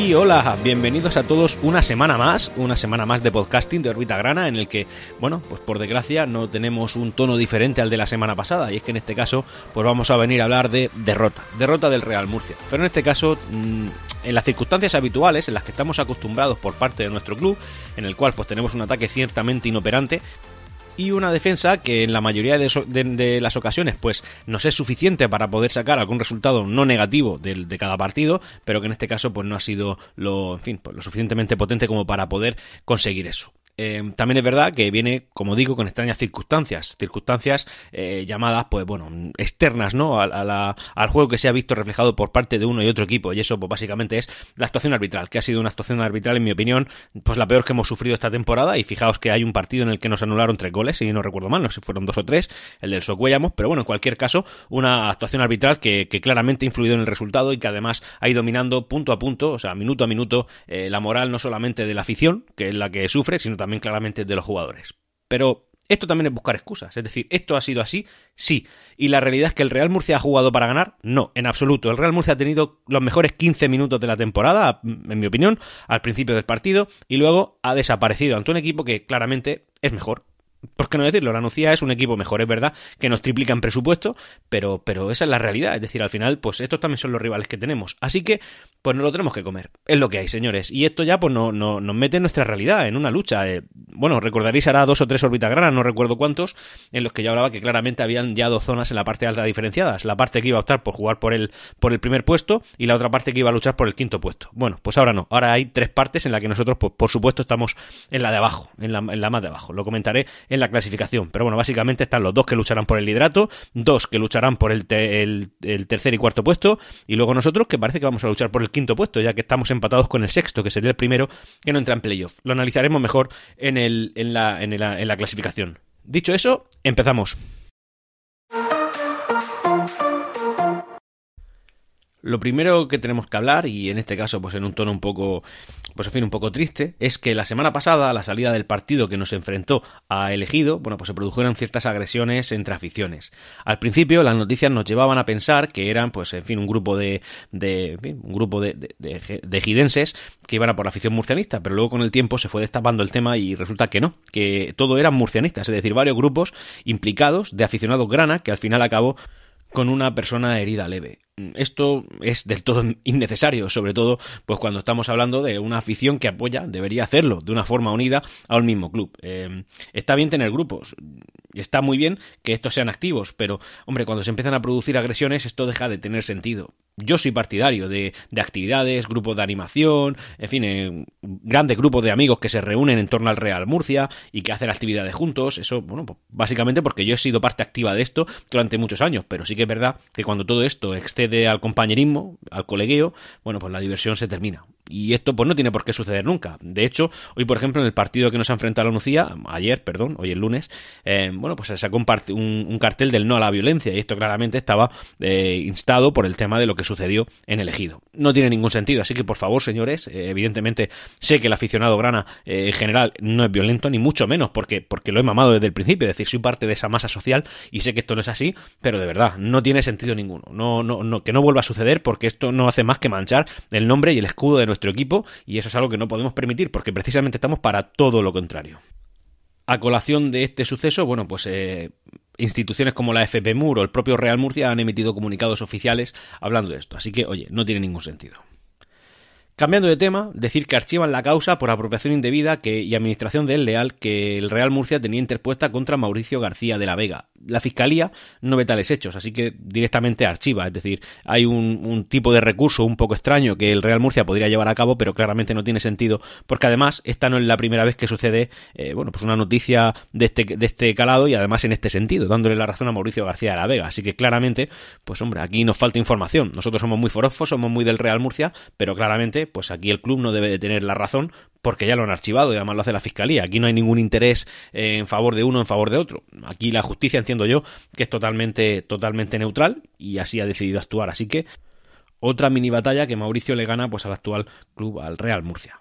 Y hola, bienvenidos a todos una semana más, una semana más de podcasting de Orbita Grana, en el que, bueno, pues por desgracia no tenemos un tono diferente al de la semana pasada, y es que en este caso, pues vamos a venir a hablar de derrota, derrota del Real Murcia. Pero en este caso, mm, en las circunstancias habituales, en las que estamos acostumbrados por parte de nuestro club, en el cual pues tenemos un ataque ciertamente inoperante, y una defensa que en la mayoría de, las ocasiones pues nos es suficiente para poder sacar algún resultado no negativo de, de, cada partido, pero que en este caso pues no ha sido lo, en fin, pues, lo suficientemente potente como para poder conseguir eso. Eh, también es verdad que viene, como digo, con extrañas circunstancias, circunstancias eh, llamadas, pues bueno, externas, ¿no? al juego que se ha visto reflejado por parte de uno y otro equipo, y eso, pues básicamente es la actuación arbitral, que ha sido una actuación arbitral, en mi opinión, pues la peor que hemos sufrido esta temporada, y fijaos que hay un partido en el que nos anularon tres goles, si no recuerdo mal, no sé si fueron dos o tres, el del Socuellamos, pero bueno, en cualquier caso, una actuación arbitral que, claramente ha influido en el resultado y que además ha ido dominando punto a punto, o sea, minuto a minuto, eh, la moral no solamente de la afición, que es la que sufre, sino también claramente de los jugadores. Pero esto también es buscar excusas. Es decir, ¿esto ha sido así? Sí. ¿Y la realidad es que el Real Murcia ha jugado para ganar? No, en absoluto. El Real Murcia ha tenido los mejores 15 minutos de la temporada, en mi opinión, al principio del partido, y luego ha desaparecido ante un equipo que claramente es mejor. ¿Por qué no decirlo? La Nucía es un equipo mejor, es verdad, que nos triplica en presupuesto, pero, pero esa es la realidad. Es decir, al final, pues estos también son los rivales que tenemos. Así que, pues no lo tenemos que comer. Es lo que hay, señores. Y esto ya, pues no, no, nos mete en nuestra realidad, en una lucha. Eh, bueno, recordaréis ahora dos o tres granas, no recuerdo cuántos, en los que yo hablaba que claramente habían ya dos zonas en la parte alta diferenciadas. La parte que iba a optar por jugar por el, por el primer puesto y la otra parte que iba a luchar por el quinto puesto. Bueno, pues ahora no. Ahora hay tres partes en las que nosotros, pues, por supuesto, estamos en la de abajo, en la, en la más de abajo. Lo comentaré en la clasificación pero bueno, básicamente están los dos que lucharán por el liderato, dos que lucharán por el, el, tercer y cuarto puesto, y luego nosotros que parece que vamos a luchar por el quinto puesto, ya que estamos empatados con el sexto, que sería el primero que no entra en playoff. Lo analizaremos mejor en, el, en, la, en, en la clasificación. Dicho eso, empezamos. Lo primero que tenemos que hablar, y en este caso, pues en un tono un poco, pues en fin, un poco triste, es que la semana pasada, a la salida del partido que nos enfrentó a elegido, bueno, pues se produjeron ciertas agresiones entre aficiones. Al principio, las noticias nos llevaban a pensar que eran, pues, en fin, un grupo de, de un grupo de, de, de, gidenses que iban a por la afición murcianista, pero luego con el tiempo se fue destapando el tema y resulta que no, que todo eran murcianistas, es decir, varios grupos implicados de aficionados grana que al final acabó con una persona herida leve. Esto es del todo innecesario, sobre todo pues cuando estamos hablando de una afición que apoya, debería hacerlo de una forma unida a un mismo club. Eh, está bien tener grupos, está muy bien que estos sean activos, pero hombre, cuando se empiezan a producir agresiones esto deja de tener sentido. Yo soy partidario de, actividades, grupos de animación, en fin, eh, grandes grupos de amigos que se reúnen en torno al Real Murcia y que hacen actividades juntos. Eso, bueno, pues, básicamente porque yo he sido parte activa de esto durante muchos años, pero sí que es verdad que cuando todo esto excede al compañerismo, al colegueo, bueno, pues la diversión se termina. Y esto pues no tiene por qué suceder nunca. De hecho, hoy por ejemplo en el partido que nos ha enfrentado la Lucía, ayer, perdón, hoy el lunes, eh, bueno, pues se sacó un, cartel del no a la violencia y esto claramente estaba eh, instado por el tema de lo que sucedió en el ejido. No tiene ningún sentido, así que por favor señores, eh, evidentemente sé que el aficionado grana en general no es violento, ni mucho menos, porque, porque lo he mamado desde el principio, es decir, soy parte de esa masa social y sé que esto no es así, pero de verdad, no tiene sentido ninguno. No, no, no, que no vuelva a suceder porque esto no hace más que manchar el nombre y el escudo de nuestro equipo y eso es algo que no podemos permitir porque precisamente estamos para todo lo contrario. A colación de este suceso, bueno, pues eh, instituciones como la FP MUR o el propio Real Murcia han emitido comunicados oficiales hablando de esto, así que, oye, no tiene ningún sentido. Cambiando de tema, decir que archivan la causa por apropiación indebida que, y administración del leal que el Real Murcia tenía interpuesta contra Mauricio García de la Vega. La Fiscalía no ve tales hechos, así que directamente archiva. Es decir, hay un, tipo de recurso un poco extraño que el Real Murcia podría llevar a cabo, pero claramente no tiene sentido, porque además esta no es la primera vez que sucede, eh, bueno, pues una noticia de este, de este calado y además en este sentido, dándole la razón a Mauricio García de la Vega. Así que claramente, pues hombre, aquí nos falta información. Nosotros somos muy forofos, somos muy del Real Murcia, pero claramente pues aquí el club no debe de tener la razón porque ya lo han archivado y además lo hace la fiscalía. Aquí no hay ningún interés en favor de uno en favor de otro. Aquí la justicia entiendo yo que es totalmente, totalmente neutral y así ha decidido actuar. Así que otra mini batalla que Mauricio le gana pues al actual club, al Real Murcia.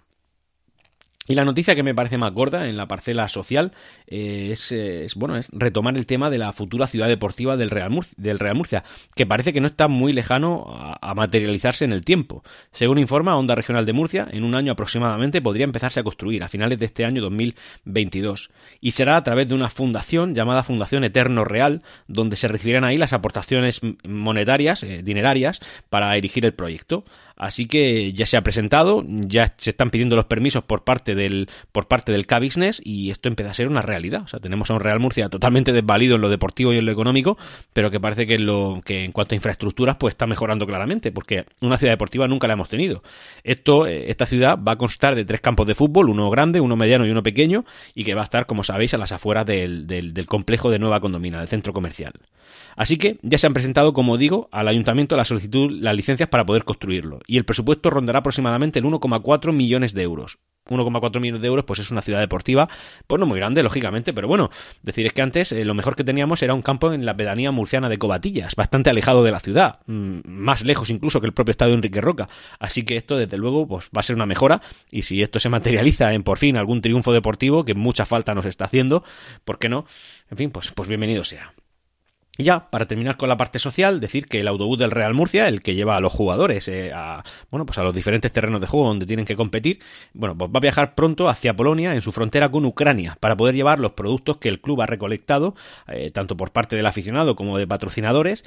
Y la noticia que me parece más gorda en la parcela social eh, es, bueno, es retomar el tema de la futura ciudad deportiva del Real, Murcia, del Real Murcia, que parece que no está muy lejano a, materializarse en el tiempo. Según informa Onda Regional de Murcia, en un año aproximadamente podría empezarse a construir, a finales de este año 2022. Y será a través de una fundación llamada Fundación Eterno Real, donde se recibirán ahí las aportaciones monetarias, eh, dinerarias, para erigir el proyecto. Así que ya se ha presentado, ya se están pidiendo los permisos por parte del por parte del K-Business y esto empieza a ser una realidad. O sea, tenemos a un Real Murcia totalmente desvalido en lo deportivo y en lo económico, pero que parece que en, lo, que en cuanto a infraestructuras pues está mejorando claramente, porque una ciudad deportiva nunca la hemos tenido. Esto, eh, esta ciudad va a constar de tres campos de fútbol, uno grande, uno mediano y uno pequeño, y que va a estar, como sabéis, a las afueras del, del, del complejo de Nueva Condomina, del centro comercial. Así que ya se han presentado, como digo, al ayuntamiento la solicitud, las licencias para poder construirlo y el presupuesto rondará aproximadamente el 1,4 millones de euros. 1,4 millones de euros, pues es una ciudad deportiva, pues no muy grande, lógicamente, pero bueno, decir es que antes eh, lo mejor que teníamos era un campo en la pedanía murciana de Cobatillas, bastante alejado de la ciudad, mm, más lejos incluso que el propio estadio Enrique Roca. Así que esto, desde luego, pues va a ser una mejora, y si esto se materializa en por fin algún triunfo deportivo, que mucha falta nos está haciendo, ¿por qué no? En fin, pues, pues bienvenido sea. Y ya, para terminar con la parte social, decir que el autobús del Real Murcia, el que lleva a los jugadores eh, a, bueno, pues a los diferentes terrenos de juego donde tienen que competir, bueno, pues va a viajar pronto hacia Polonia, en su frontera con Ucrania, para poder llevar los productos que el club ha recolectado, eh, tanto por parte del aficionado como de patrocinadores,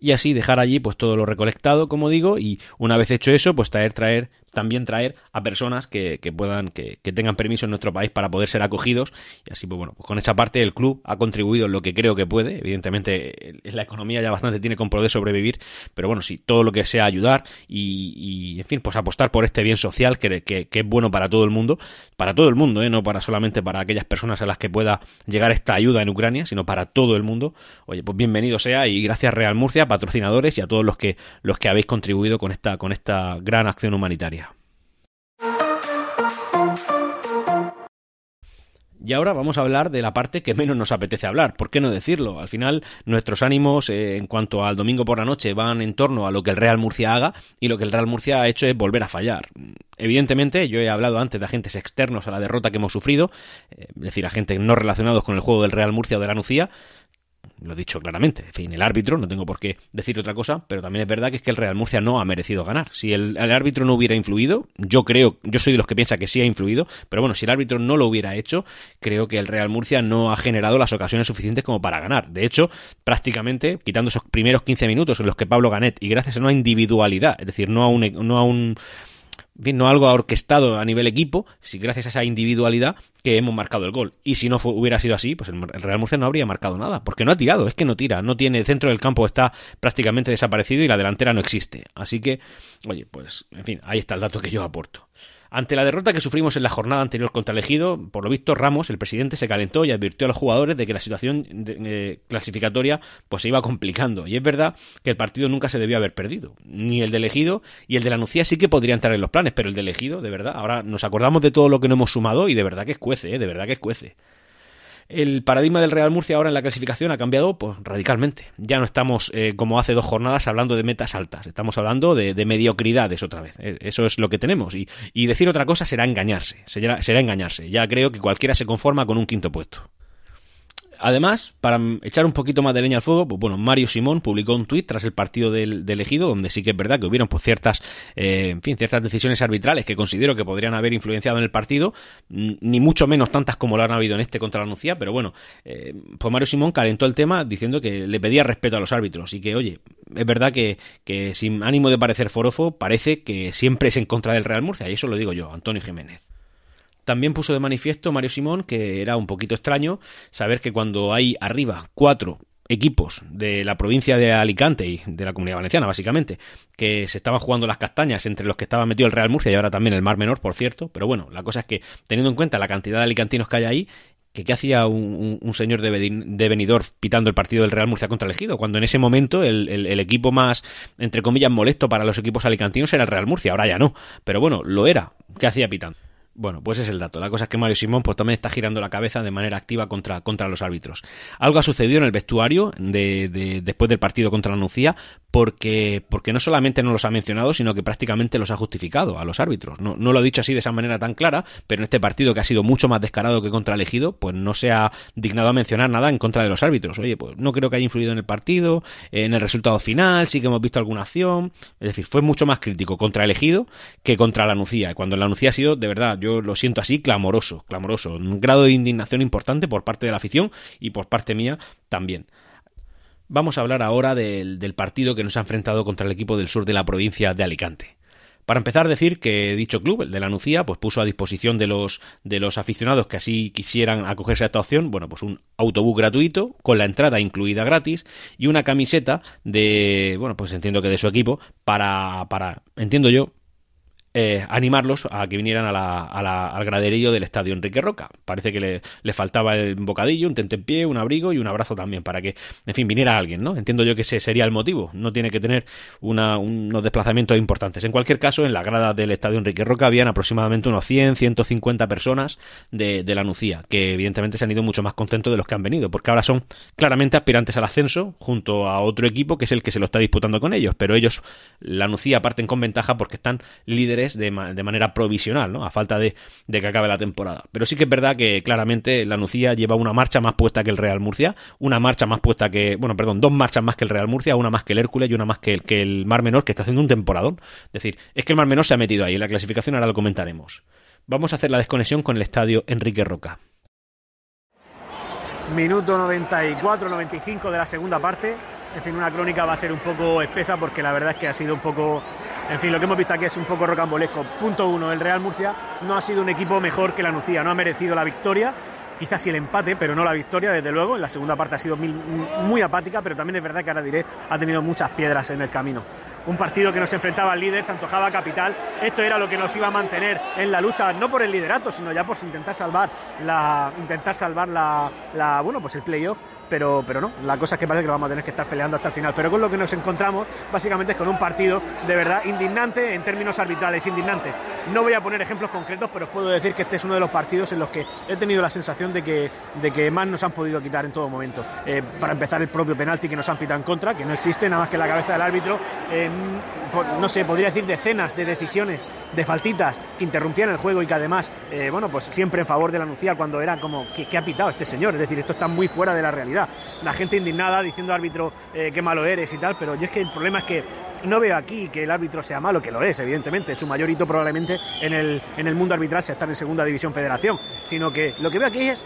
y así dejar allí pues todo lo recolectado, como digo, y una vez hecho eso, pues traer, traer también traer a personas que, puedan, que, tengan permiso en nuestro país para poder ser acogidos. Y así, pues bueno, pues con esa parte el club ha contribuido en lo que creo que puede. Evidentemente, la economía ya bastante tiene con poder sobrevivir, pero bueno, sí, todo lo que sea ayudar y, en fin, pues apostar por este bien social que, que, es bueno para todo el mundo, para todo el mundo, ¿eh? no para solamente para aquellas personas a las que pueda llegar esta ayuda en Ucrania, sino para todo el mundo. Oye, pues bienvenido sea y gracias Real Murcia, patrocinadores y a todos los que los que habéis contribuido con esta con esta gran acción humanitaria. Y ahora vamos a hablar de la parte que menos nos apetece hablar. ¿Por qué no decirlo? Al final, nuestros ánimos eh, en cuanto al domingo por la noche van en torno a lo que el Real Murcia haga y lo que el Real Murcia ha hecho es volver a fallar. Evidentemente, yo he hablado antes de agentes externos a la derrota que hemos sufrido, eh, es decir, agentes no relacionados con el juego del Real Murcia o de la Nucía, lo he dicho claramente. En fin, el árbitro, no tengo por qué decir otra cosa, pero también es verdad que es que el Real Murcia no ha merecido ganar. Si el, árbitro no hubiera influido, yo creo, yo soy de los que piensa que sí ha influido, pero bueno, si el árbitro no lo hubiera hecho, creo que el Real Murcia no ha generado las ocasiones suficientes como para ganar. De hecho, prácticamente, quitando esos primeros 15 minutos en los que Pablo Ganet, y gracias a una individualidad, es decir, no a un, no a un en fin, no algo orquestado a nivel equipo, si gracias a esa individualidad que hemos marcado el gol. Y si no hubiera sido así, pues el Real Murcia no habría marcado nada, porque no ha tirado, es que no tira, no tiene, el centro del campo está prácticamente desaparecido y la delantera no existe. Así que, oye, pues, en fin, ahí está el dato que yo aporto. Ante la derrota que sufrimos en la jornada anterior contra el Ejido, por lo visto Ramos, el presidente, se calentó y advirtió a los jugadores de que la situación eh, clasificatoria pues se iba complicando. Y es verdad que el partido nunca se debió haber perdido. Ni el del Ejido y el de la Nucía sí que podría entrar en los planes, pero el del Ejido, de verdad, ahora nos acordamos de todo lo que no hemos sumado y de verdad que escuece, ¿eh? de verdad que escuece el paradigma del Real Murcia ahora en la clasificación ha cambiado pues, radicalmente. Ya no estamos eh, como hace dos jornadas hablando de metas altas, estamos hablando de, mediocridades otra vez. Eh, eso es lo que tenemos. Y, y decir otra cosa será engañarse, será, será engañarse. Ya creo que cualquiera se conforma con un quinto puesto. Además, para echar un poquito más de leña al fuego, pues bueno, Mario Simón publicó un tuit tras el partido del, elegido, donde sí que es verdad que hubieron pues ciertas, eh, en fin, ciertas decisiones arbitrales que considero que podrían haber influenciado en el partido, ni mucho menos tantas como lo han habido en este contra la Nucía, pero bueno, eh, pues Mario Simón calentó el tema diciendo que le pedía respeto a los árbitros y que, oye, es verdad que, que sin ánimo de parecer forofo, parece que siempre es en contra del Real Murcia, y eso lo digo yo, Antonio Jiménez. También puso de manifiesto Mario Simón que era un poquito extraño saber que cuando hay arriba cuatro equipos de la provincia de Alicante y de la comunidad valenciana, básicamente, que se estaban jugando las castañas entre los que estaba metido el Real Murcia y ahora también el Mar Menor, por cierto. Pero bueno, la cosa es que, teniendo en cuenta la cantidad de alicantinos que hay ahí, que qué hacía un, señor de, venidor pitando el partido del Real Murcia contra el Ejido, cuando en ese momento el, el, equipo más, entre comillas, molesto para los equipos alicantinos era el Real Murcia, ahora ya no. Pero bueno, lo era. ¿Qué hacía pitando? Bueno, pues es el dato. La cosa es que Mario Simón pues también está girando la cabeza de manera activa contra, contra los árbitros. Algo ha sucedido en el vestuario de, después del partido contra la Nucía porque, porque no solamente no los ha mencionado, sino que prácticamente los ha justificado a los árbitros. No, no lo ha dicho así de esa manera tan clara, pero en este partido que ha sido mucho más descarado que contra el pues no se ha dignado a mencionar nada en contra de los árbitros. Oye, pues no creo que haya influido en el partido, en el resultado final, sí que hemos visto alguna acción. Es decir, fue mucho más crítico contra el elegido que contra la Nucía. Cuando la Nucía ha sido, de verdad, yo lo siento así, clamoroso, clamoroso. Un grado de indignación importante por parte de la afición y por parte mía también. Vamos a hablar ahora del, del partido que nos ha enfrentado contra el equipo del sur de la provincia de Alicante. Para empezar, decir que dicho club, el de la Nucía, pues puso a disposición de los, de los aficionados que así quisieran acogerse a esta opción, bueno, pues un autobús gratuito, con la entrada incluida gratis, y una camiseta de, bueno, pues entiendo que de su equipo, para, para, entiendo yo, eh, animarlos a que vinieran al graderillo del estadio Enrique Roca. Parece que le, faltaba el bocadillo, un tentempié, un abrigo y un abrazo también, para que, en fin, viniera alguien, ¿no? Entiendo yo que ese sería el motivo, no tiene que tener unos desplazamientos importantes. En cualquier caso, en la grada del estadio Enrique Roca habían aproximadamente unos 100, 150 personas de, de la Nucía, que evidentemente se han ido mucho más contentos de los que han venido, porque ahora son claramente aspirantes al ascenso junto a otro equipo que es el que se lo está disputando con ellos, pero ellos, la Nucía, parten con ventaja porque están líderes de, manera provisional, ¿no? A falta de, que acabe la temporada. Pero sí que es verdad que claramente la Nucía lleva una marcha más puesta que el Real Murcia, una marcha más puesta que, bueno, perdón, dos marchas más que el Real Murcia, una más que el Hércules y una más que el, Mar Menor, que está haciendo un temporadón. Es decir, es que el Mar Menor se ha metido ahí, la clasificación ahora lo comentaremos. Vamos a hacer la desconexión con el estadio Enrique Roca. Minuto 94-95 de la segunda parte. En fin, una crónica va a ser un poco espesa porque la verdad es que ha sido un poco en fin, lo que hemos visto aquí es un poco rocambolesco. Punto uno, el Real Murcia no ha sido un equipo mejor que la Nucía, no ha merecido la victoria quizás sí el empate, pero no la victoria, desde luego. En la segunda parte ha sido muy, apática, pero también es verdad que ahora diré, ha tenido muchas piedras en el camino. Un partido que nos enfrentaba al líder, se antojaba capital. Esto era lo que nos iba a mantener en la lucha, no por el liderato, sino ya por intentar salvar la, intentar salvar la, bueno, pues el playoff pero, pero no, la cosa es que parece que vamos a tener que estar peleando hasta el final. Pero con lo que nos encontramos, básicamente es con un partido de verdad indignante en términos arbitrales, indignante. No voy a poner ejemplos concretos, pero os puedo decir que este es uno de los partidos en los que he tenido la sensación de que, de que más nos han podido quitar en todo momento. Eh, para empezar, el propio penalti que nos han pitado en contra, que no existe, nada más que la cabeza del árbitro. No sé, podría decir decenas de decisiones, de faltitas que interrumpían el juego y que además, eh, bueno, pues siempre en favor de la Nucía cuando era como, ¿qué, ¿qué ha pitado este señor? Es decir, esto está muy fuera de la realidad. La gente indignada diciendo árbitro eh, qué malo eres y tal, pero yo es que el problema es que no veo aquí que el árbitro sea malo, que lo es, evidentemente. Su mayor hito probablemente en el, en el mundo arbitral sea estar en Segunda División Federación, sino que lo que veo aquí es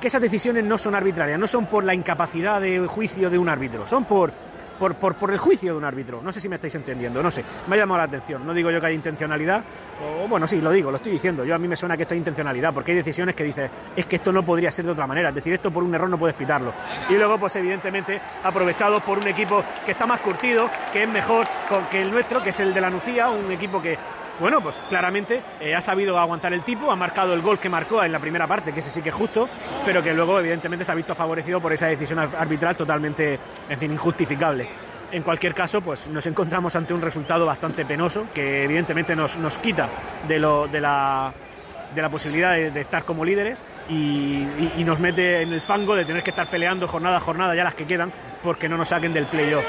que esas decisiones no son arbitrarias, no son por la incapacidad de juicio de un árbitro, son por por, por, el juicio de un árbitro. No sé si me estáis entendiendo, no sé. Me ha llamado la atención. No digo yo que haya intencionalidad, o bueno, sí, lo digo, lo estoy diciendo. Yo a mí me suena que esto es intencionalidad, porque hay decisiones que dices, es que esto no podría ser de otra manera. Es decir, esto por un error no puedes pitarlo. Y luego, pues evidentemente, aprovechado por un equipo que está más curtido, que es mejor que el nuestro, que es el de la Nucía, un equipo que bueno, pues claramente eh, ha sabido aguantar el tipo, ha marcado el gol que marcó en la primera parte, que ese sí que es justo, pero que luego evidentemente se ha visto favorecido por esa decisión arbitral totalmente, en fin, injustificable. En cualquier caso, pues nos encontramos ante un resultado bastante penoso, que evidentemente nos, nos quita de, lo, de la de la posibilidad de, estar como líderes y, nos mete en el fango de tener que estar peleando jornada a jornada ya las que quedan porque no nos saquen del playoff.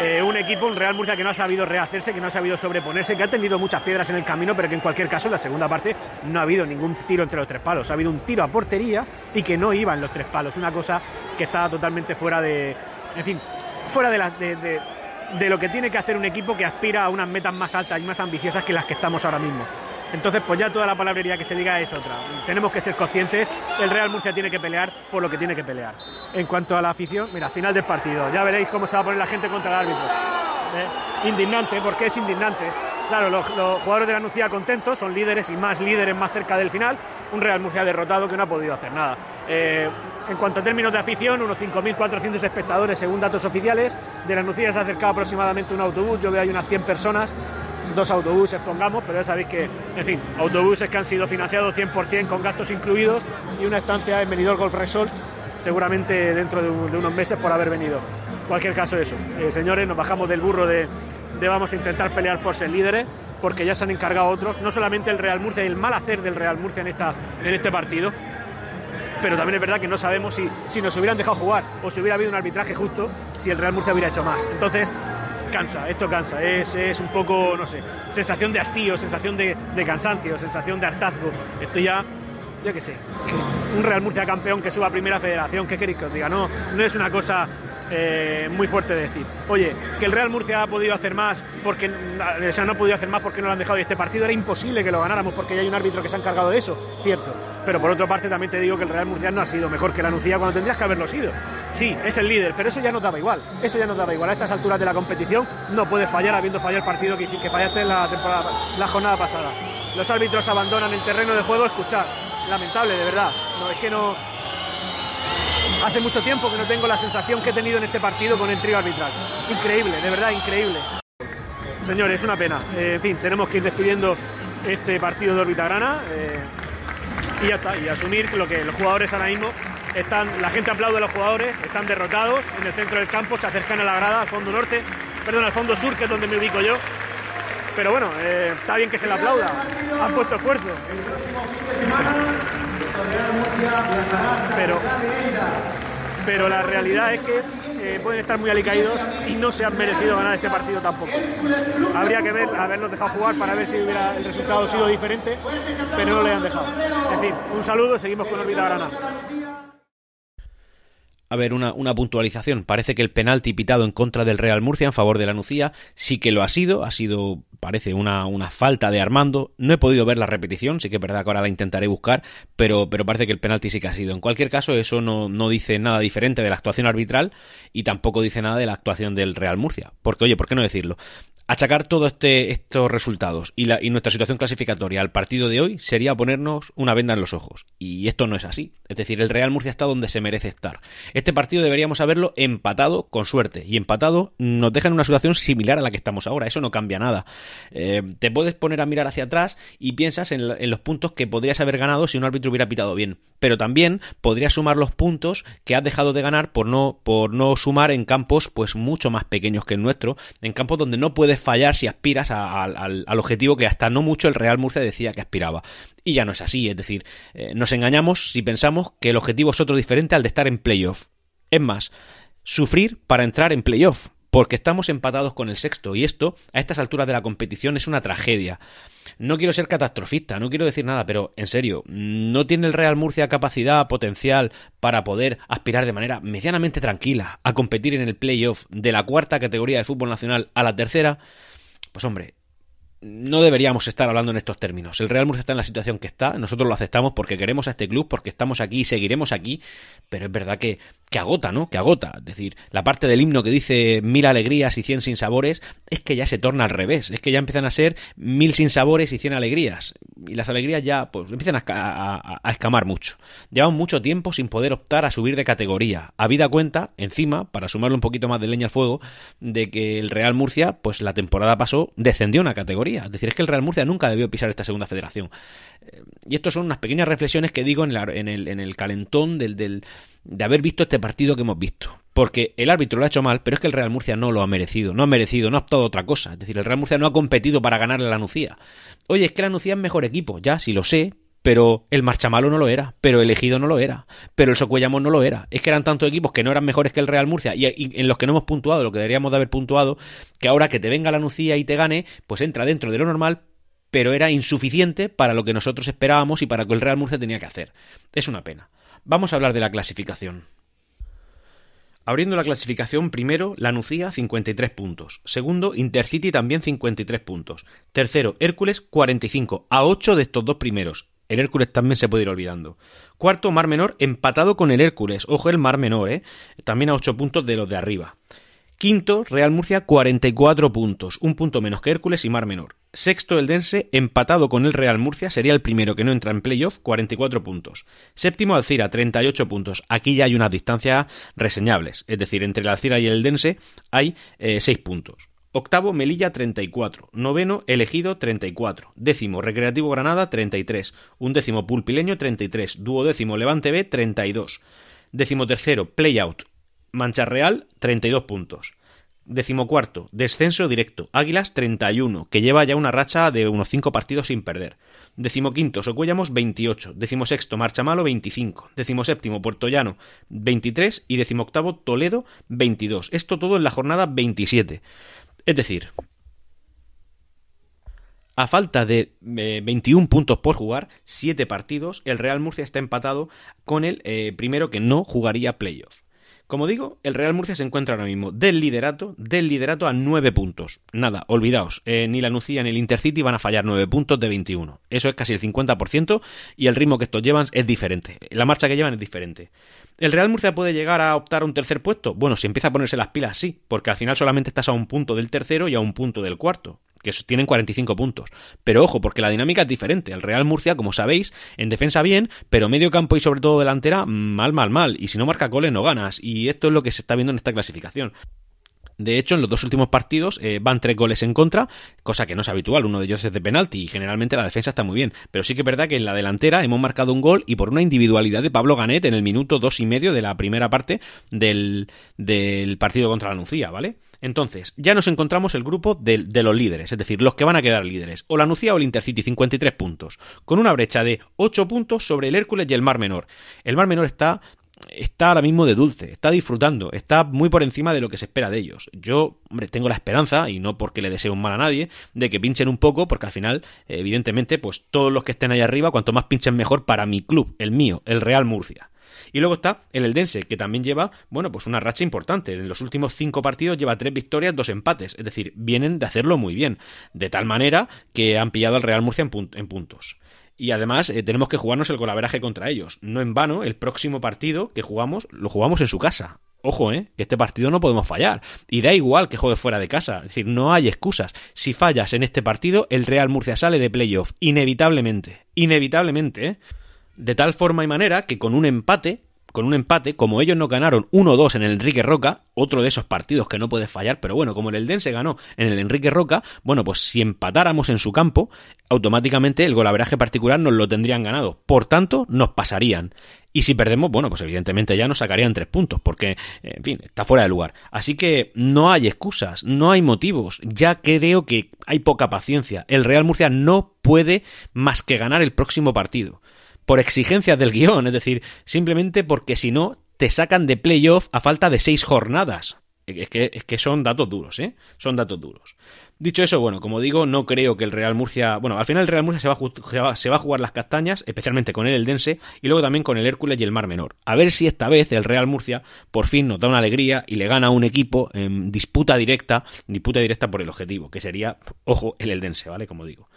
Eh, un equipo, un Real Murcia que no ha sabido rehacerse, que no ha sabido sobreponerse, que ha tenido muchas piedras en el camino, pero que en cualquier caso en la segunda parte no ha habido ningún tiro entre los tres palos, ha habido un tiro a portería y que no iba en los tres palos, una cosa que estaba totalmente fuera de, en fin, fuera de, de lo que tiene que hacer un equipo que aspira a unas metas más altas y más ambiciosas que las que estamos ahora mismo. Entonces, pues ya toda la palabrería que se diga es otra. Tenemos que ser conscientes, el Real Murcia tiene que pelear por lo que tiene que pelear. En cuanto a la afición, mira, final del partido, ya veréis cómo se va a poner la gente contra el árbitro. ¿Eh? Indignante, porque es indignante. Claro, los, jugadores de la Nucía contentos, son líderes y más líderes más cerca del final. Un Real Murcia derrotado que no ha podido hacer nada. Eh, en cuanto a términos de afición, unos 5.400 espectadores según datos oficiales. De la Nucía se ha acercado aproximadamente un autobús, yo veo hay unas 100 personas dos autobuses, pongamos, pero ya sabéis que, en fin, autobuses que han sido financiados 100% con gastos incluidos y una estancia en Benidorm Golf Resort, seguramente dentro de, unos meses por haber venido. cualquier caso, eso. Eh, señores, nos bajamos del burro de, de, vamos a intentar pelear por ser líderes. porque ya se han encargado otros, no solamente el Real Murcia y el mal hacer del Real Murcia en, esta, en este partido, pero también es verdad que no sabemos si, si nos hubieran dejado jugar o si hubiera habido un arbitraje justo, si el Real Murcia hubiera hecho más. Entonces, cansa, esto cansa, es, es un poco, no sé, sensación de hastío, sensación de, de cansancio, sensación de hartazgo. Esto ya yo qué sé, un Real Murcia campeón que suba a primera federación, ¿qué queréis que os diga? No, no es una cosa eh, muy fuerte de decir. Oye, que el Real Murcia ha podido hacer más porque o sea, no ha podido hacer más porque no lo han dejado y este partido era imposible que lo ganáramos porque ya hay un árbitro que se ha encargado de eso, cierto. Pero por otra parte también te digo que el Real Murcia no ha sido mejor que la Nucía cuando tendrías que haberlo sido. Sí, es el líder, pero eso ya no daba igual. Eso ya no daba igual. A estas alturas de la competición no puedes fallar habiendo fallado el partido que, fallaste en la, temporada, la jornada pasada. Los árbitros abandonan el terreno de juego, escuchar. Lamentable, de verdad. No, es que no, Hace mucho tiempo que no tengo la sensación que he tenido en este partido con el trío arbitral. Increíble, de verdad, increíble. Señores, es una pena. Eh, en fin, tenemos que ir despidiendo este partido de Orbitagrana eh, y ya está, y asumir lo que los jugadores ahora mismo están, la gente aplaude a los jugadores, están derrotados en el centro del campo, se acercan a la grada, al fondo norte, perdón, al fondo sur, que es donde me ubico yo. Pero bueno, eh, está bien que se le aplauda, han puesto esfuerzo. Pero, pero la realidad es que eh, pueden estar muy alicaídos y no se han merecido ganar este partido tampoco. Habría que ver, haberlos dejado jugar para ver si hubiera el resultado sido diferente, pero no le han dejado. En fin, un saludo, seguimos con Orbita Grana a ver, una, una, puntualización. Parece que el penalti pitado en contra del Real Murcia en favor de la Nucía sí que lo ha sido. Ha sido, parece, una, una falta de Armando. No he podido ver la repetición, sí que es verdad que ahora la intentaré buscar, pero, pero parece que el penalti sí que ha sido. En cualquier caso, eso no, no dice nada diferente de la actuación arbitral y tampoco dice nada de la actuación del Real Murcia. Porque, oye, ¿por qué no decirlo? Achacar todos este, estos resultados y, la, y nuestra situación clasificatoria al partido de hoy sería ponernos una venda en los ojos. Y esto no es así. Es decir, el Real Murcia está donde se merece estar. Este partido deberíamos haberlo empatado con suerte. Y empatado nos deja en una situación similar a la que estamos ahora. Eso no cambia nada. Eh, te puedes poner a mirar hacia atrás y piensas en, en los puntos que podrías haber ganado si un árbitro hubiera pitado bien. Pero también podrías sumar los puntos que has dejado de ganar por no, por no sumar en campos pues mucho más pequeños que el nuestro. En campos donde no puedes fallar si aspiras al, objetivo que hasta no mucho el Real Murcia decía que aspiraba. Y ya no es así, es decir, eh, nos engañamos si pensamos que el objetivo es otro diferente al de estar en playoff. Es más, sufrir para entrar en playoff, porque estamos empatados con el sexto, y esto, a estas alturas de la competición, es una tragedia. No quiero ser catastrofista, no quiero decir nada, pero en serio, ¿no tiene el Real Murcia capacidad, potencial para poder aspirar de manera medianamente tranquila a competir en el playoff de la cuarta categoría del fútbol nacional a la tercera? Pues hombre, no deberíamos estar hablando en estos términos. El Real Murcia está en la situación que está, nosotros lo aceptamos porque queremos a este club, porque estamos aquí y seguiremos aquí, pero es verdad que, que agota, ¿no? Que agota. Es decir, la parte del himno que dice mil alegrías y cien sinsabores es que ya se torna al revés, es que ya empiezan a ser mil sinsabores y cien alegrías. Y las alegrías ya pues empiezan a, escamar mucho. Llevamos mucho tiempo sin poder optar a subir de categoría. Habida cuenta, encima, para sumarle un poquito más de leña al fuego, de que el Real Murcia, pues la temporada pasó, descendió una categoría es decir, es que el Real Murcia nunca debió pisar esta segunda federación. Eh, y esto son unas pequeñas reflexiones que digo en, el, en el, calentón del, del, de haber visto este partido que hemos visto. Porque el árbitro lo ha hecho mal, pero es que el Real Murcia no lo ha merecido. No ha merecido, no ha optado otra cosa. Es decir, el Real Murcia no ha competido para ganarle a la Nucía. Oye, es que la Nucía es mejor equipo, ya, si lo sé, pero el Marchamalo no lo era, pero el Ejido no lo era, pero el Socuellamos no lo era. Es que eran tantos equipos que no eran mejores que el Real Murcia y, en los que no hemos puntuado lo que deberíamos de haber puntuado, que ahora que te venga la Nucía y te gane, pues entra dentro de lo normal, pero era insuficiente para lo que nosotros esperábamos y para lo que el Real Murcia tenía que hacer. Es una pena. Vamos a hablar de la clasificación. Abriendo la clasificación, primero, la Nucía, 53 puntos. Segundo, Intercity, también 53 puntos. Tercero, Hércules, 45, a 8 de estos dos primeros. El Hércules también se puede ir olvidando. Cuarto, Mar Menor, empatado con el Hércules. Ojo el Mar Menor, ¿eh? También a 8 puntos de los de arriba. Quinto, Real Murcia, 44 puntos, un punto menos que Hércules y Mar Menor. Sexto, el Dense, empatado con el Real Murcia, sería el primero que no entra en playoff, 44 puntos. Séptimo, Alcira, 38 puntos. Aquí ya hay unas distancias reseñables, es decir, entre el Alcira y el Dense hay 6 eh, puntos. Octavo, Melilla 34. Noveno, Elegido 34. Décimo, Recreativo Granada 33. Un décimo, Pulpileño 33. Duodécimo, Levante B 32. Décimo tercero, Playout Mancha Real 32 puntos. Decimocuarto, descenso directo. Águilas 31, que lleva ya una racha de unos 5 partidos sin perder. Decimoquinto, Socuellamos 28. Decimosexto, Marchamalo 25. Decimoséptimo, Puerto Llano 23. Y decimoctavo, Toledo 22. Esto todo en la jornada 27. Es decir, a falta de 21 puntos por jugar, 7 partidos, el Real Murcia está empatado con el eh, primero que no jugaría playoff. Como digo, el Real Murcia se encuentra ahora mismo del liderato, del liderato a 9 puntos. Nada, olvidaos, eh, ni la Nucía ni el Intercity van a fallar 9 puntos de 21. Eso es casi el 50% y el ritmo que estos llevan es diferente. La marcha que llevan es diferente. ¿El Real Murcia puede llegar a optar a un tercer puesto? Bueno, si empieza a ponerse las pilas, sí, porque al final solamente estás a un punto del tercero y a un punto del cuarto que tienen 45 puntos. Pero ojo, porque la dinámica es diferente. El Real Murcia, como sabéis, en defensa bien, pero medio campo y sobre todo delantera, mal, mal, mal. Y si no marca goles, no ganas. Y esto es lo que se está viendo en esta clasificación. De hecho, en los dos últimos partidos eh, van tres goles en contra, cosa que no es habitual. Uno de ellos es de penalti y generalmente la defensa está muy bien. Pero sí que es verdad que en la delantera hemos marcado un gol y por una individualidad de Pablo Ganet en el minuto dos y medio de la primera parte del, partido contra la Nucía, ¿vale? Entonces, ya nos encontramos el grupo de, de, los líderes, es decir, los que van a quedar líderes, o la Nucía o el Intercity, 53 puntos, con una brecha de 8 puntos sobre el Hércules y el Mar Menor. El Mar Menor está está ahora mismo de dulce, está disfrutando, está muy por encima de lo que se espera de ellos. Yo, hombre, tengo la esperanza, y no porque le deseo un mal a nadie, de que pinchen un poco, porque al final, evidentemente, pues todos los que estén ahí arriba, cuanto más pinchen mejor para mi club, el mío, el Real Murcia. Y luego está el Eldense, que también lleva, bueno, pues una racha importante. En los últimos cinco partidos lleva tres victorias, dos empates. Es decir, vienen de hacerlo muy bien. De tal manera que han pillado al Real Murcia en puntos. Y además eh, tenemos que jugarnos el golaveraje contra ellos. No en vano, el próximo partido que jugamos lo jugamos en su casa. Ojo, ¿eh? Que este partido no podemos fallar. Y da igual que juegue fuera de casa. Es decir, no hay excusas. Si fallas en este partido, el Real Murcia sale de playoff. Inevitablemente. Inevitablemente, ¿eh? De tal forma y manera que con un empate con un empate, como ellos no ganaron 1-2 en el Enrique Roca, otro de esos partidos que no puede fallar, pero bueno, como el se ganó en el Enrique Roca, bueno, pues si empatáramos en su campo, automáticamente el golaveraje particular nos lo tendrían ganado. Por tanto, nos pasarían. Y si perdemos, bueno, pues evidentemente ya nos sacarían tres puntos, porque, en fin, está fuera de lugar. Así que no hay excusas, no hay motivos. Ya creo que hay poca paciencia. El Real Murcia no puede más que ganar el próximo partido por exigencias del guion, es decir, simplemente porque si no, te sacan de playoff a falta de seis jornadas. Es que, es que son datos duros, ¿eh? Son datos duros. Dicho eso, bueno, como digo, no creo que el Real Murcia. Bueno, al final el Real Murcia se va, se va, a jugar las castañas, especialmente con el Eldense y luego también con el Hércules y el Mar Menor. A ver si esta vez el Real Murcia por fin nos da una alegría y le gana a un equipo en disputa directa, disputa directa por el objetivo, que sería, ojo, el Eldense, ¿vale? Como digo.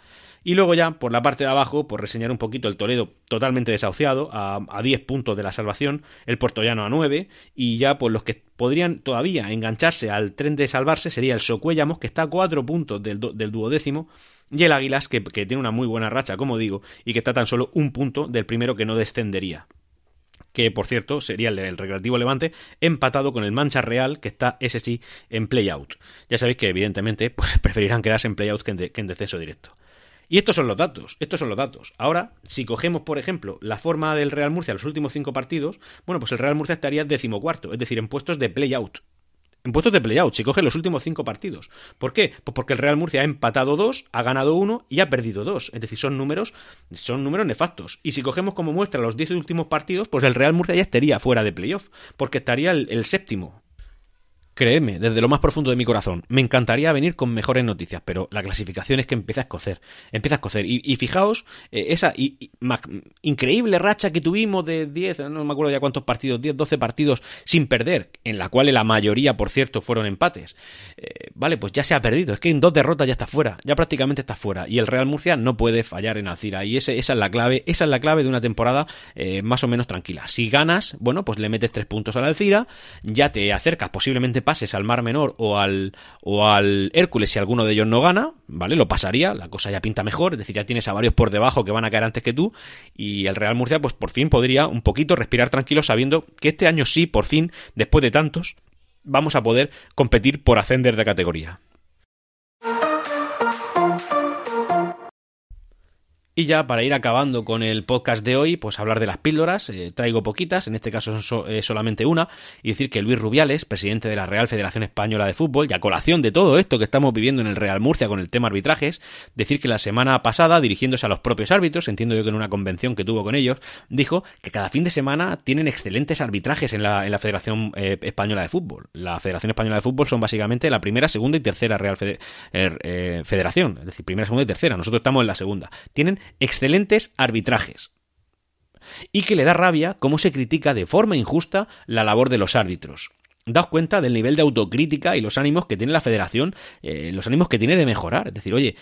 Y luego ya, por la parte de abajo, por reseñar un poquito el Toledo totalmente desahuciado, a, a 10 puntos de la salvación, el Portollano a 9, y ya pues los que podrían todavía engancharse al tren de salvarse sería el Socuellamos, que está a 4 puntos del, duodécimo, y el Águilas, que, que tiene una muy buena racha, como digo, y que está tan solo un punto del primero que no descendería que por cierto sería el, Recreativo Levante, empatado con el Mancha Real, que está ese sí en play-out. Ya sabéis que evidentemente pues, preferirán quedarse en play-out que, que en descenso directo. Y estos son los datos, estos son los datos. Ahora, si cogemos, por ejemplo, la forma del Real Murcia los últimos cinco partidos, bueno, pues el Real Murcia estaría decimocuarto, es decir, en puestos de play-out. En puestos de play-out, si coge los últimos cinco partidos. ¿Por qué? Pues porque el Real Murcia ha empatado dos, ha ganado uno y ha perdido dos. Es decir, son números, son números nefastos. Y si cogemos como muestra los diez últimos partidos, pues el Real Murcia ya estaría fuera de playoff, porque estaría el séptimo. Créeme, desde lo más profundo de mi corazón, me encantaría venir con mejores noticias, pero la clasificación es que empieza a escocer, empieza a escocer. Y, fijaos, eh, esa increíble racha que tuvimos de 10, no me acuerdo ya cuántos partidos, 10, 12 partidos sin perder, en la cual la mayoría, por cierto, fueron empates. Eh, vale, pues ya se ha perdido, es que en dos derrotas ya está fuera, ya prácticamente está fuera. Y el Real Murcia no puede fallar en Alcira. Y esa es la clave, esa es la clave de una temporada eh, más o menos tranquila. Si ganas, bueno, pues le metes tres puntos a la Alcira, ya te acercas posiblemente pases al Mar Menor o al, o al Hércules si alguno de ellos no gana, ¿vale? Lo pasaría, la cosa ya pinta mejor, es decir, ya tienes a varios por debajo que van a caer antes que tú y el Real Murcia pues por fin podría un poquito respirar tranquilo sabiendo que este año sí, por fin, después de tantos, vamos a poder competir por ascender de categoría. Y ya para ir acabando con el podcast de hoy, pues hablar de las píldoras, eh, traigo poquitas, en este caso son eh, solamente una, y decir que Luis Rubiales, presidente de la Real Federación Española de Fútbol, y a colación de todo esto que estamos viviendo en el Real Murcia con el tema arbitrajes, decir que la semana pasada, dirigiéndose a los propios árbitros, entiendo yo que en una convención que tuvo con ellos, dijo que cada fin de semana tienen excelentes arbitrajes en la, en la Federación eh, Española de Fútbol. La Federación Española de Fútbol son básicamente la primera, segunda y tercera Real Federación, es decir, primera, segunda y tercera. Nosotros estamos en la segunda. Tienen excelentes arbitrajes. Y que le da rabia cómo se critica de forma injusta la labor de los árbitros. Daos cuenta del nivel de autocrítica y los ánimos que tiene la federación, eh, los ánimos que tiene de mejorar. Es decir, oye,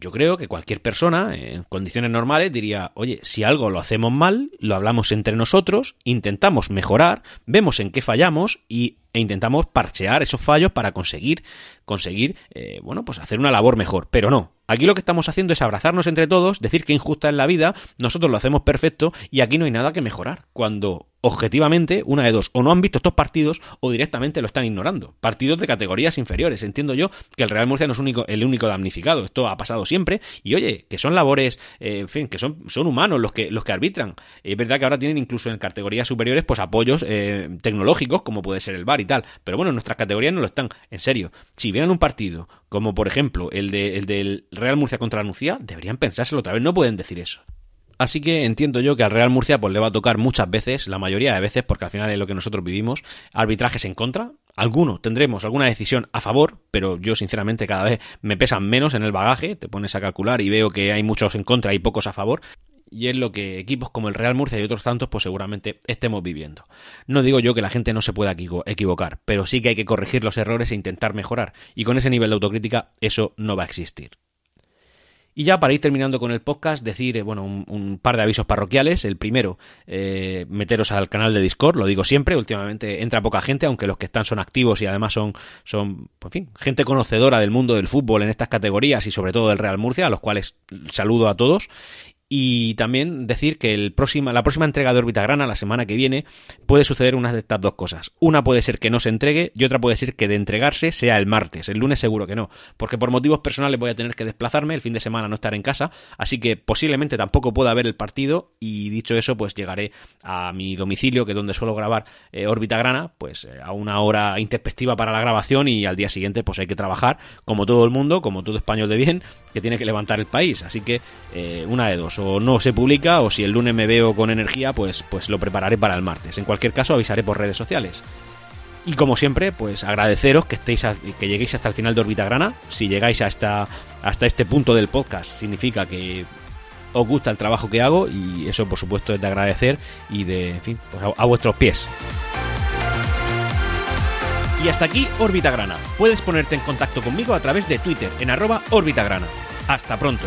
yo creo que cualquier persona en condiciones normales diría, oye, si algo lo hacemos mal, lo hablamos entre nosotros, intentamos mejorar, vemos en qué fallamos y, e intentamos parchear esos fallos para conseguir, conseguir, eh, bueno, pues hacer una labor mejor. Pero no, Aquí lo que estamos haciendo es abrazarnos entre todos, decir que injusta es la vida, nosotros lo hacemos perfecto y aquí no hay nada que mejorar. Cuando objetivamente, una de dos, o no han visto estos partidos o directamente lo están ignorando. Partidos de categorías inferiores. Entiendo yo que el Real Murcia no es único, el único damnificado. Esto ha pasado siempre. Y oye, que son labores, eh, en fin, que son, son humanos los que, los que arbitran. Es verdad que ahora tienen incluso en categorías superiores, pues apoyos eh, tecnológicos, como puede ser el VAR Pero bueno, en nuestras categorías no lo están. En serio, si vieran un partido, como por ejemplo el, de, el del Real Murcia contra la Nucía, deberían pensárselo otra vez. No pueden decir eso. Así que entiendo yo que al Real Murcia pues le va a tocar muchas veces, la mayoría de veces, porque al final es lo que nosotros vivimos, arbitrajes en contra. Alguno tendremos alguna decisión a favor, pero yo sinceramente cada vez me pesan menos en el bagaje, te pones a calcular y veo que hay muchos en contra y pocos a favor y es lo que equipos como el Real Murcia y otros tantos pues seguramente estemos viviendo. No digo yo que la gente no se pueda equivocar, pero sí que hay que corregir los errores e intentar mejorar y con ese nivel de autocrítica eso no va a existir. Y ya para ir terminando con el podcast, decir, eh, bueno, un, par de avisos parroquiales. El primero, eh, meteros al canal de Discord, lo digo siempre, últimamente entra poca gente, aunque los que están son activos y además son, son, fin, gente conocedora del mundo del fútbol en estas categorías y sobre todo del Real Murcia, a los cuales saludo a todos. Y también decir que el próxima, la próxima entrega de órbita grana, la semana que viene, puede suceder una de estas dos cosas. Una puede ser que no se entregue y otra puede ser que de entregarse sea el martes. El lunes seguro que no, porque por motivos personales voy a tener que desplazarme, el fin de semana no estar en casa, así que posiblemente tampoco pueda ver el partido y dicho eso, pues llegaré a mi domicilio, que es donde suelo grabar eh, órbita grana, pues eh, a una hora introspectiva para la grabación y al día siguiente pues hay que trabajar, como todo el mundo, como todo español de bien, que tiene que levantar el país. Así que eh, una de dos o no se publica o si el lunes me veo con energía, pues, pues lo prepararé para el martes. En cualquier caso, avisaré por redes sociales. Y como siempre, pues agradeceros que estéis que lleguéis hasta el final de Orbita Grana. Si llegáis hasta, hasta este punto del podcast, significa que os gusta el trabajo que hago y eso por supuesto es de agradecer y de, en fin, pues a, a vuestros pies. Y hasta aquí Órbita Grana. Puedes ponerte en contacto conmigo a través de Twitter en arroba Grana. Hasta pronto.